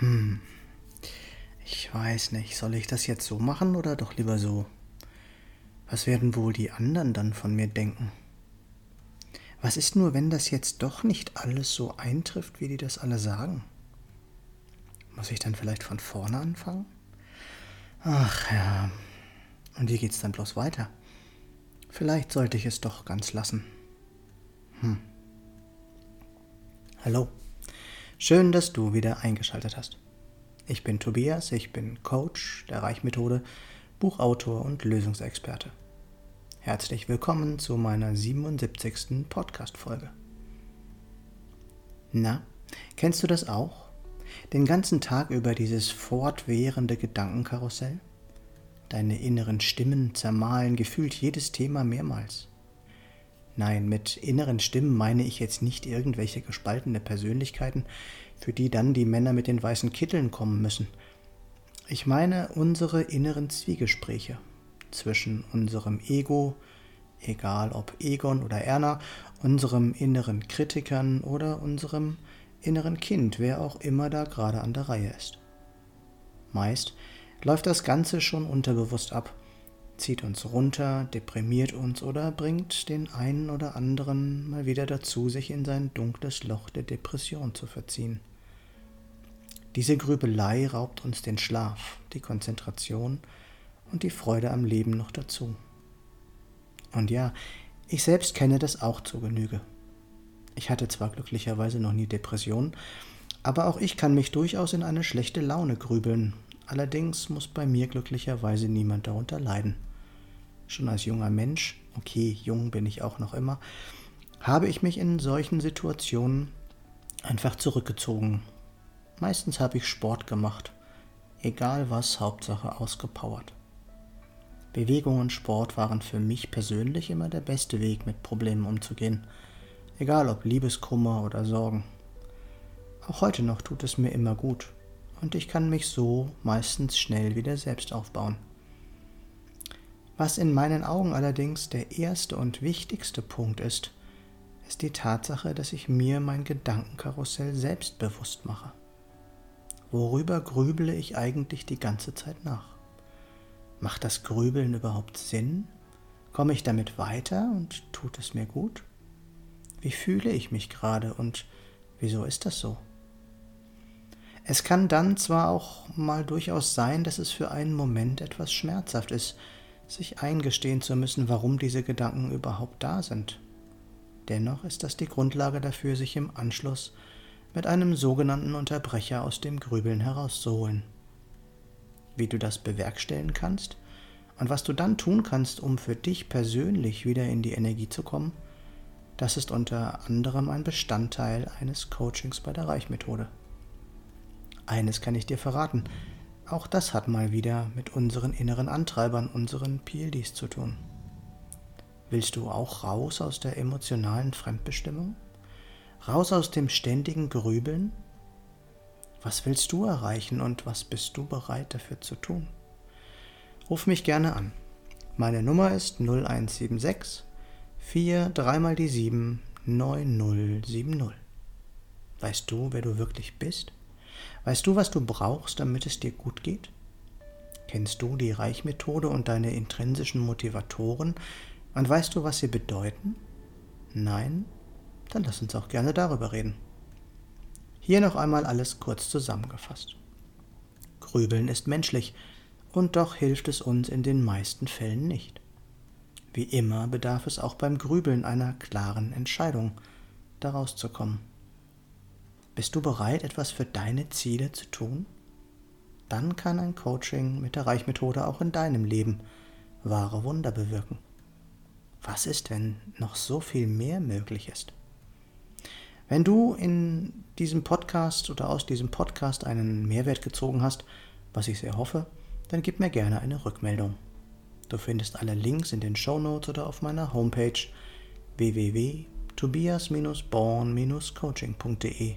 Hm. Ich weiß nicht, soll ich das jetzt so machen oder doch lieber so? Was werden wohl die anderen dann von mir denken? Was ist nur, wenn das jetzt doch nicht alles so eintrifft, wie die das alle sagen? Muss ich dann vielleicht von vorne anfangen? Ach ja. Und wie geht's dann bloß weiter? Vielleicht sollte ich es doch ganz lassen. Hm. Hallo. Schön, dass du wieder eingeschaltet hast. Ich bin Tobias, ich bin Coach der Reichmethode, Buchautor und Lösungsexperte. Herzlich willkommen zu meiner 77. Podcast-Folge. Na, kennst du das auch? Den ganzen Tag über dieses fortwährende Gedankenkarussell? Deine inneren Stimmen zermahlen gefühlt jedes Thema mehrmals. Nein, mit inneren Stimmen meine ich jetzt nicht irgendwelche gespaltene Persönlichkeiten, für die dann die Männer mit den weißen Kitteln kommen müssen. Ich meine unsere inneren Zwiegespräche zwischen unserem Ego, egal ob Egon oder Erna, unserem inneren Kritikern oder unserem inneren Kind, wer auch immer da gerade an der Reihe ist. Meist läuft das Ganze schon unterbewusst ab zieht uns runter, deprimiert uns oder bringt den einen oder anderen mal wieder dazu, sich in sein dunkles Loch der Depression zu verziehen. Diese Grübelei raubt uns den Schlaf, die Konzentration und die Freude am Leben noch dazu. Und ja, ich selbst kenne das auch zur Genüge. Ich hatte zwar glücklicherweise noch nie Depressionen, aber auch ich kann mich durchaus in eine schlechte Laune grübeln. Allerdings muss bei mir glücklicherweise niemand darunter leiden schon als junger Mensch, okay, jung bin ich auch noch immer, habe ich mich in solchen Situationen einfach zurückgezogen. Meistens habe ich Sport gemacht. Egal was, Hauptsache ausgepowert. Bewegung und Sport waren für mich persönlich immer der beste Weg, mit Problemen umzugehen. Egal ob Liebeskummer oder Sorgen. Auch heute noch tut es mir immer gut und ich kann mich so meistens schnell wieder selbst aufbauen. Was in meinen Augen allerdings der erste und wichtigste Punkt ist, ist die Tatsache, dass ich mir mein Gedankenkarussell selbst bewusst mache. Worüber grübele ich eigentlich die ganze Zeit nach? Macht das Grübeln überhaupt Sinn? Komme ich damit weiter und tut es mir gut? Wie fühle ich mich gerade und wieso ist das so? Es kann dann zwar auch mal durchaus sein, dass es für einen Moment etwas schmerzhaft ist, sich eingestehen zu müssen, warum diese Gedanken überhaupt da sind. Dennoch ist das die Grundlage dafür, sich im Anschluss mit einem sogenannten Unterbrecher aus dem Grübeln herauszuholen. Wie du das bewerkstelligen kannst und was du dann tun kannst, um für dich persönlich wieder in die Energie zu kommen, das ist unter anderem ein Bestandteil eines Coachings bei der Reichmethode. Eines kann ich dir verraten, auch das hat mal wieder mit unseren inneren Antreibern, unseren PLDs zu tun. Willst du auch raus aus der emotionalen Fremdbestimmung? Raus aus dem ständigen Grübeln? Was willst du erreichen und was bist du bereit dafür zu tun? Ruf mich gerne an. Meine Nummer ist 0176 4 3 mal die 7 9070. Weißt du, wer du wirklich bist? Weißt du, was du brauchst, damit es dir gut geht? Kennst du die Reichmethode und deine intrinsischen Motivatoren? Und weißt du, was sie bedeuten? Nein? Dann lass uns auch gerne darüber reden. Hier noch einmal alles kurz zusammengefasst. Grübeln ist menschlich, und doch hilft es uns in den meisten Fällen nicht. Wie immer bedarf es auch beim Grübeln einer klaren Entscheidung, daraus zu kommen. Bist du bereit, etwas für deine Ziele zu tun? Dann kann ein Coaching mit der Reichmethode auch in deinem Leben wahre Wunder bewirken. Was ist, wenn noch so viel mehr möglich ist? Wenn du in diesem Podcast oder aus diesem Podcast einen Mehrwert gezogen hast, was ich sehr hoffe, dann gib mir gerne eine Rückmeldung. Du findest alle Links in den Show Notes oder auf meiner Homepage www.tobias-born-coaching.de.